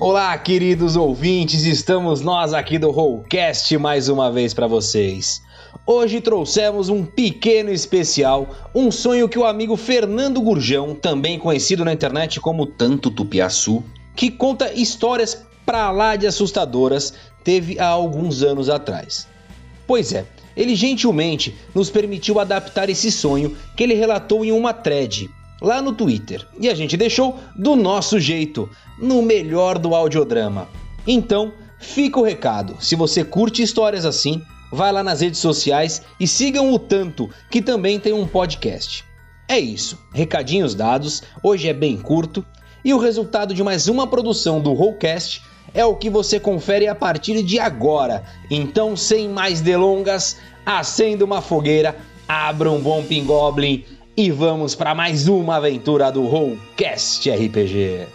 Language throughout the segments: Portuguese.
Olá, queridos ouvintes, estamos nós aqui do Rollcast mais uma vez para vocês. Hoje trouxemos um pequeno especial, um sonho que o amigo Fernando Gurjão, também conhecido na internet como Tanto Tupiaçu, que conta histórias pra lá de assustadoras, teve há alguns anos atrás. Pois é, ele gentilmente nos permitiu adaptar esse sonho que ele relatou em uma thread lá no Twitter. E a gente deixou do nosso jeito, no melhor do audiodrama. Então, fica o recado. Se você curte histórias assim, vai lá nas redes sociais e sigam o Tanto, que também tem um podcast. É isso, recadinhos dados, hoje é bem curto, e o resultado de mais uma produção do Rollcast é o que você confere a partir de agora. Então, sem mais delongas, acenda uma fogueira, abra um bom pingoblin e vamos para mais uma aventura do Rollcast RPG.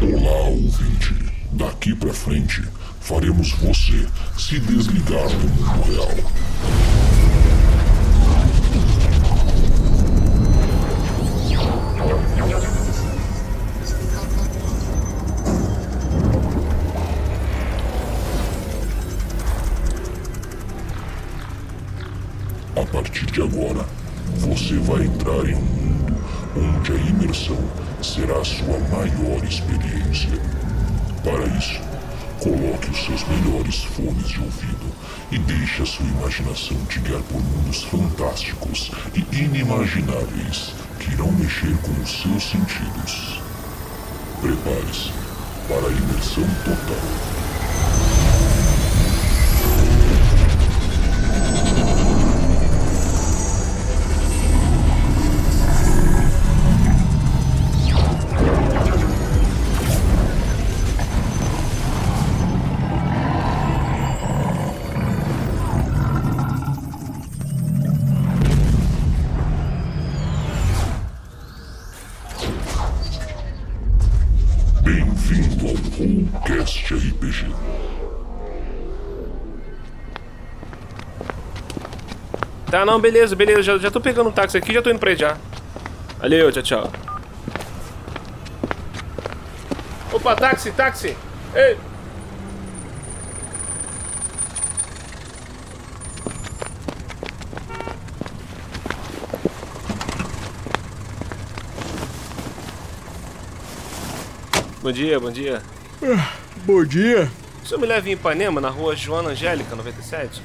Olá, ouvinte. Daqui pra frente, faremos você se desligar do mundo real. A partir de agora, você vai entrar em um mundo onde a imersão será a sua maior experiência. Para isso, coloque os seus melhores fones de ouvido e deixe a sua imaginação te guiar por mundos fantásticos e inimagináveis que irão mexer com os seus sentidos. Prepare-se para a imersão total. Tá, não, beleza, beleza. Já, já tô pegando um táxi aqui já tô indo pra aí já. Valeu, tchau, tchau. Opa, táxi, táxi! Ei! Bom dia, bom dia. Bom dia. O senhor me leva em Ipanema, na rua Joana Angélica, 97?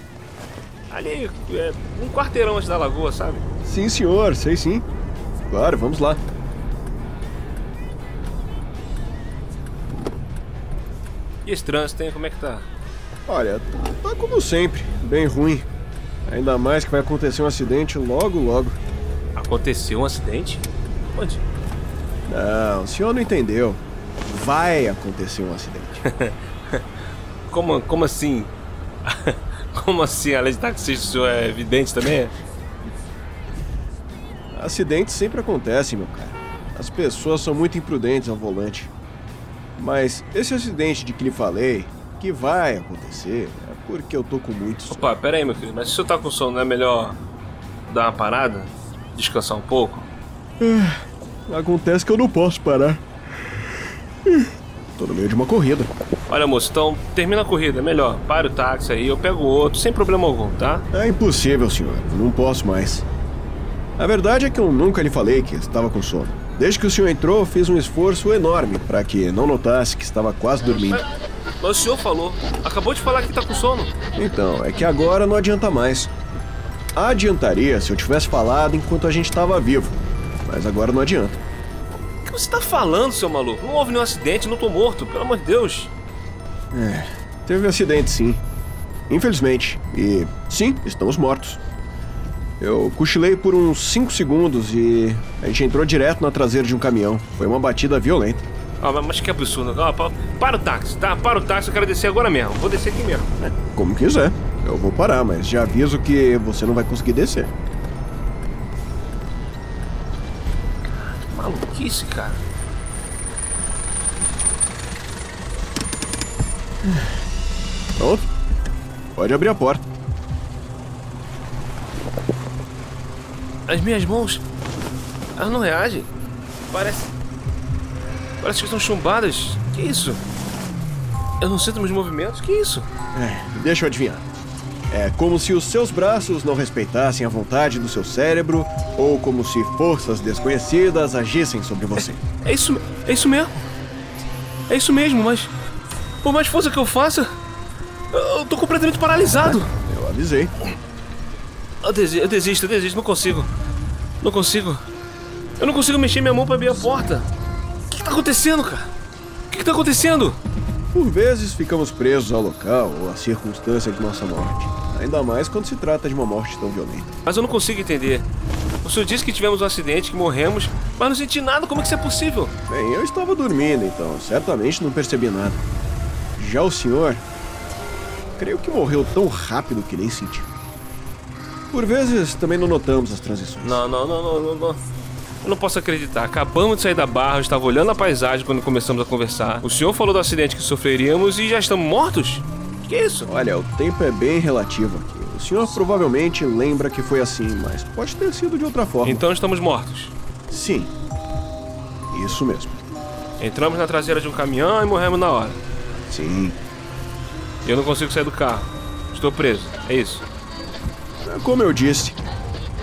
Ali, é, um quarteirão antes da lagoa, sabe? Sim, senhor, sei sim. Claro, vamos lá. E esse trânsito, hein? Como é que tá? Olha, tá como sempre, bem ruim. Ainda mais que vai acontecer um acidente logo, logo. Aconteceu um acidente? Onde? Não, o senhor não entendeu. Vai acontecer um acidente. Como, como assim? Como assim? Além de taxista, o senhor é evidente também? Acidentes sempre acontecem, meu cara. As pessoas são muito imprudentes ao volante. Mas esse acidente de que lhe falei, que vai acontecer, é porque eu tô com muito sono. Opa, pera aí, meu filho. Mas se o senhor tá com sono, não é melhor dar uma parada? Descansar um pouco? Acontece que eu não posso parar. Tô no meio de uma corrida. Olha, moço, então termina a corrida, é melhor. Para o táxi aí, eu pego outro, sem problema algum, tá? É impossível, senhor. Não posso mais. A verdade é que eu nunca lhe falei que estava com sono. Desde que o senhor entrou, fiz um esforço enorme para que não notasse que estava quase dormindo. Mas o senhor falou. Acabou de falar que tá com sono. Então, é que agora não adianta mais. Adiantaria se eu tivesse falado enquanto a gente estava vivo. Mas agora não adianta. O que você tá falando, seu maluco? Não houve nenhum acidente, não tô morto, pelo amor de Deus. É, teve um acidente sim. Infelizmente. E sim, estamos mortos. Eu cochilei por uns 5 segundos e a gente entrou direto na traseira de um caminhão. Foi uma batida violenta. Ah, mas- que absurdo. Ah, pa- para o táxi, tá? Para o táxi, eu quero descer agora mesmo. Vou descer aqui mesmo. Como quiser. Eu vou parar, mas já aviso que você não vai conseguir descer. Maluquice, cara. Pronto. Pode abrir a porta. As minhas mãos. Elas não reagem. Parece. Parece que estão chumbadas. Que isso? Eu não sinto meus movimentos. Que isso? É, deixa eu adivinhar. É como se os seus braços não respeitassem a vontade do seu cérebro, ou como se forças desconhecidas agissem sobre você. É isso, é isso mesmo. É isso mesmo, mas. Por mais força que eu faça, eu tô completamente paralisado. Eu avisei. Eu desisto, eu desisto, eu desisto, não consigo. Não consigo. Eu não consigo mexer minha mão pra abrir a porta. O que, que tá acontecendo, cara? O que, que tá acontecendo? Por vezes ficamos presos ao local ou à circunstância de nossa morte. Ainda mais quando se trata de uma morte tão violenta. Mas eu não consigo entender. O senhor disse que tivemos um acidente, que morremos, mas não senti nada. Como é que isso é possível? Bem, eu estava dormindo, então certamente não percebi nada. Já o senhor, creio que morreu tão rápido que nem senti. Por vezes também não notamos as transições. Não, não, não, não, não. não. Eu não posso acreditar. Acabamos de sair da barra, eu estava olhando a paisagem quando começamos a conversar. O senhor falou do acidente que sofreríamos e já estamos mortos? Que é isso? Olha, o tempo é bem relativo aqui. O senhor provavelmente lembra que foi assim, mas pode ter sido de outra forma. Então estamos mortos. Sim. Isso mesmo. Entramos na traseira de um caminhão e morremos na hora. Sim. Eu não consigo sair do carro. Estou preso. É isso. É Como eu disse,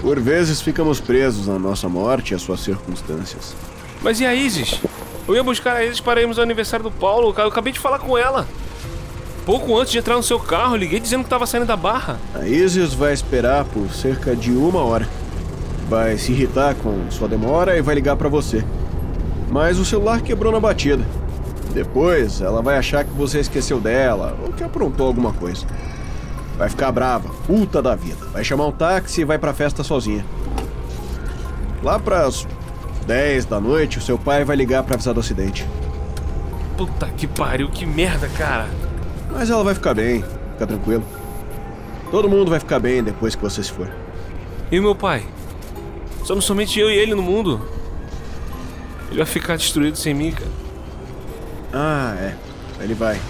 por vezes ficamos presos à nossa morte e às suas circunstâncias. Mas e a Isis? Eu ia buscar a Isis para irmos ao aniversário do Paulo. Eu acabei de falar com ela. Pouco antes de entrar no seu carro, liguei dizendo que estava saindo da barra. A Isis vai esperar por cerca de uma hora. Vai se irritar com sua demora e vai ligar pra você. Mas o celular quebrou na batida. Depois, ela vai achar que você esqueceu dela ou que aprontou alguma coisa. Vai ficar brava, puta da vida. Vai chamar um táxi e vai pra festa sozinha. Lá pras 10 da noite, o seu pai vai ligar pra avisar do acidente. Puta que pariu, que merda, cara. Mas ela vai ficar bem, fica tranquilo. Todo mundo vai ficar bem depois que você se for. E meu pai? Somos somente eu e ele no mundo. Ele vai ficar destruído sem mim, cara. Ah, é. Ele vai.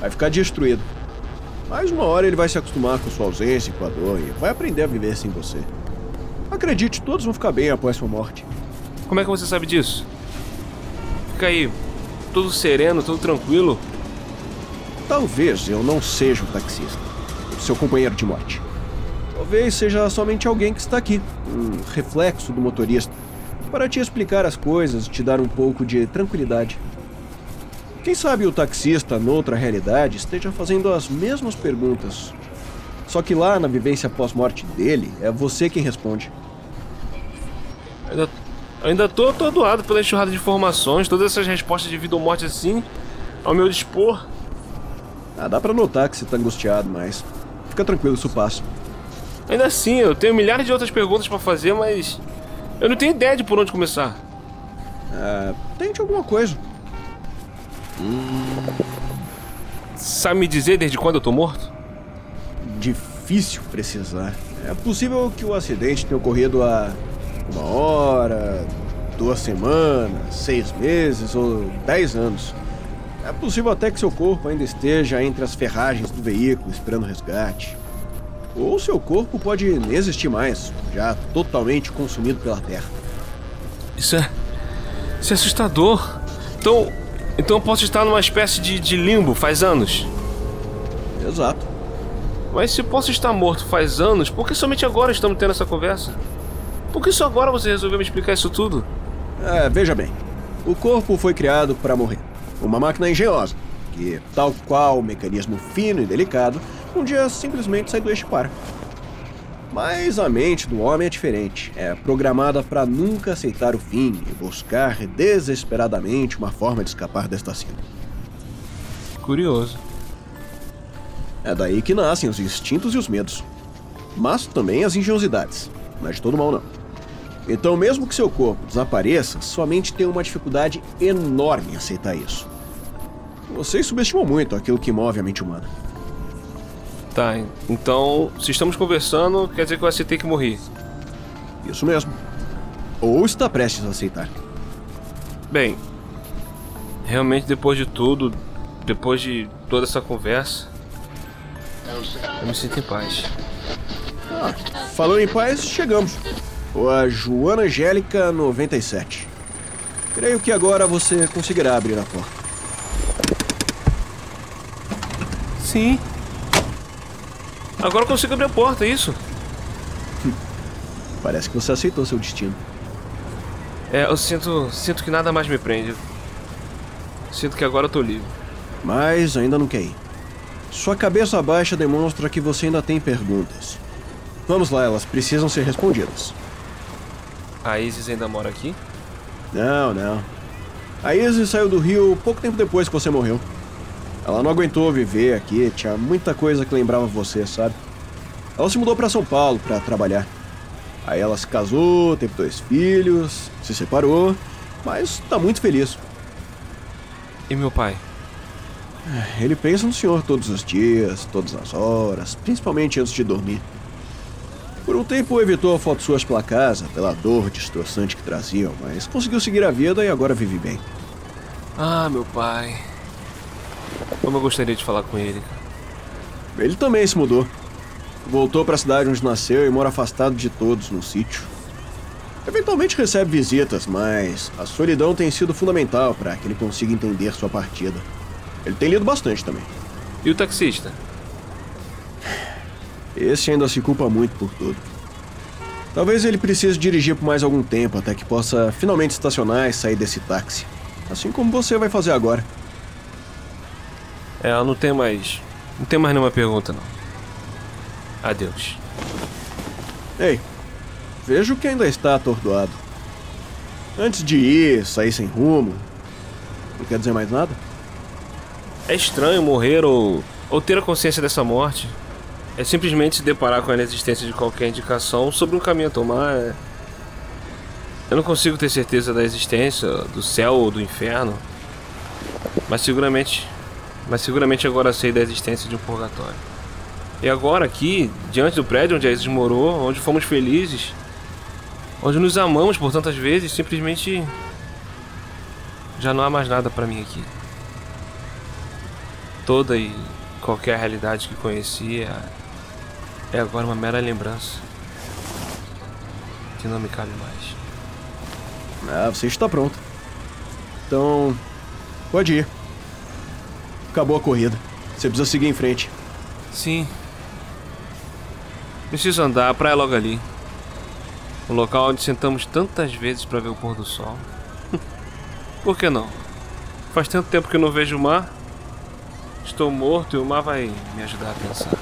Vai ficar destruído. Mas uma hora ele vai se acostumar com sua ausência e com a dor e vai aprender a viver sem você. Acredite, todos vão ficar bem após sua morte. Como é que você sabe disso? Fica aí, todo sereno, todo tranquilo. Talvez eu não seja o taxista, o seu companheiro de morte. Talvez seja somente alguém que está aqui, um reflexo do motorista, para te explicar as coisas e te dar um pouco de tranquilidade. Quem sabe o taxista, noutra realidade, esteja fazendo as mesmas perguntas. Só que lá na vivência pós-morte dele, é você quem responde. Ainda, ainda tô atordoado pela enxurrada de informações, todas essas respostas de vida ou morte assim, ao meu dispor. Ah, dá pra notar que você tá angustiado, mas fica tranquilo, isso passa. Ainda assim, eu tenho milhares de outras perguntas pra fazer, mas eu não tenho ideia de por onde começar. Ah, tente alguma coisa. Sabe me dizer desde quando eu tô morto? Difícil precisar. É possível que o acidente tenha ocorrido há uma hora, duas semanas, seis meses ou dez anos. É possível até que seu corpo ainda esteja entre as ferragens do veículo esperando resgate. Ou seu corpo pode nem existir mais, já totalmente consumido pela terra. Isso é. Isso é assustador. Então. Então eu posso estar numa espécie de, de limbo faz anos. Exato. Mas se posso estar morto faz anos, por que somente agora estamos tendo essa conversa? Por que só agora você resolveu me explicar isso tudo? É, veja bem. O corpo foi criado para morrer. Uma máquina engenhosa, que, tal qual o mecanismo fino e delicado, um dia simplesmente sai do eixo para. Mas a mente do homem é diferente. É programada para nunca aceitar o fim e buscar desesperadamente uma forma de escapar desta cena. Curioso. É daí que nascem os instintos e os medos. Mas também as engenhosidades. Não é de todo mal, não. Então, mesmo que seu corpo desapareça, sua mente tem uma dificuldade enorme em aceitar isso. Você subestimou muito aquilo que move a mente humana. Tá, então, se estamos conversando, quer dizer que eu aceitei que morri. Isso mesmo. Ou está prestes a aceitar. Bem, realmente depois de tudo, depois de toda essa conversa, eu me sinto em paz. Ah, falando em paz, chegamos. A Joana Angélica 97. Creio que agora você conseguirá abrir a porta. Sim. Agora eu consigo abrir a porta, é isso? Parece que você aceitou seu destino. É, eu sinto, sinto que nada mais me prende. Sinto que agora eu tô livre. Mas ainda não quer ir. Sua cabeça baixa demonstra que você ainda tem perguntas. Vamos lá, elas precisam ser respondidas. A Isis ainda mora aqui? Não, não. A Isis saiu do Rio pouco tempo depois que você morreu. Ela não aguentou viver aqui, tinha muita coisa que lembrava você, sabe? Ela se mudou para São Paulo para trabalhar. Aí ela se casou, teve dois filhos, se separou, mas tá muito feliz. E meu pai? Ele pensa no senhor todos os dias, todas as horas, principalmente antes de dormir. Por um tempo evitou fotos suas pela casa, pela dor destroçante que traziam, mas conseguiu seguir a vida e agora vive bem. Ah, meu pai. Como eu gostaria de falar com ele. Ele também se mudou. Voltou para a cidade onde nasceu e mora afastado de todos no sítio. Eventualmente recebe visitas, mas a solidão tem sido fundamental para que ele consiga entender sua partida. Ele tem lido bastante também. E o taxista? Esse ainda se culpa muito por tudo. Talvez ele precise dirigir por mais algum tempo até que possa finalmente estacionar e sair desse táxi. Assim como você vai fazer agora. É, eu não tenho mais. Não tenho mais nenhuma pergunta, não. Adeus. Ei, vejo que ainda está atordoado. Antes de ir, sair sem rumo. Não quer dizer mais nada? É estranho morrer ou, ou ter a consciência dessa morte. É simplesmente se deparar com a inexistência de qualquer indicação sobre um caminho a tomar. É... Eu não consigo ter certeza da existência do céu ou do inferno. Mas seguramente. Mas seguramente agora sei da existência de um purgatório. E agora aqui, diante do prédio onde Isis morou, onde fomos felizes, onde nos amamos por tantas vezes, simplesmente já não há mais nada para mim aqui. Toda e qualquer realidade que conhecia é agora uma mera lembrança que não me cabe mais. Ah, você está pronto. Então, pode ir. Acabou a corrida. Você precisa seguir em frente. Sim. Preciso andar, a praia é logo ali. O local onde sentamos tantas vezes para ver o pôr do sol. Por que não? Faz tanto tempo que eu não vejo o mar. Estou morto e o mar vai me ajudar a pensar.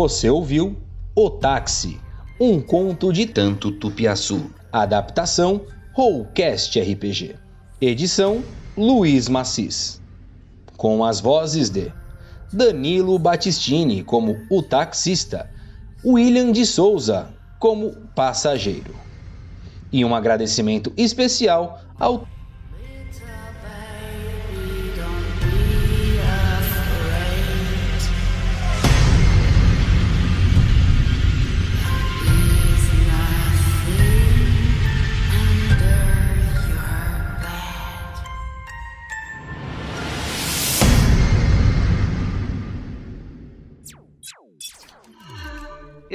Você ouviu O Táxi, um conto de Tanto Tupiaçu. Adaptação Rollcast RPG. Edição Luiz Macis. Com as vozes de Danilo Battistini como o taxista, William de Souza como passageiro. E um agradecimento especial ao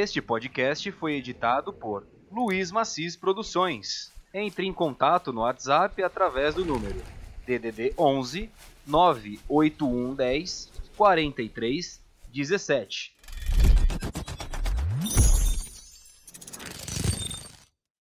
Este podcast foi editado por Luiz Macis Produções. Entre em contato no WhatsApp através do número DDD 11 98110 43 17.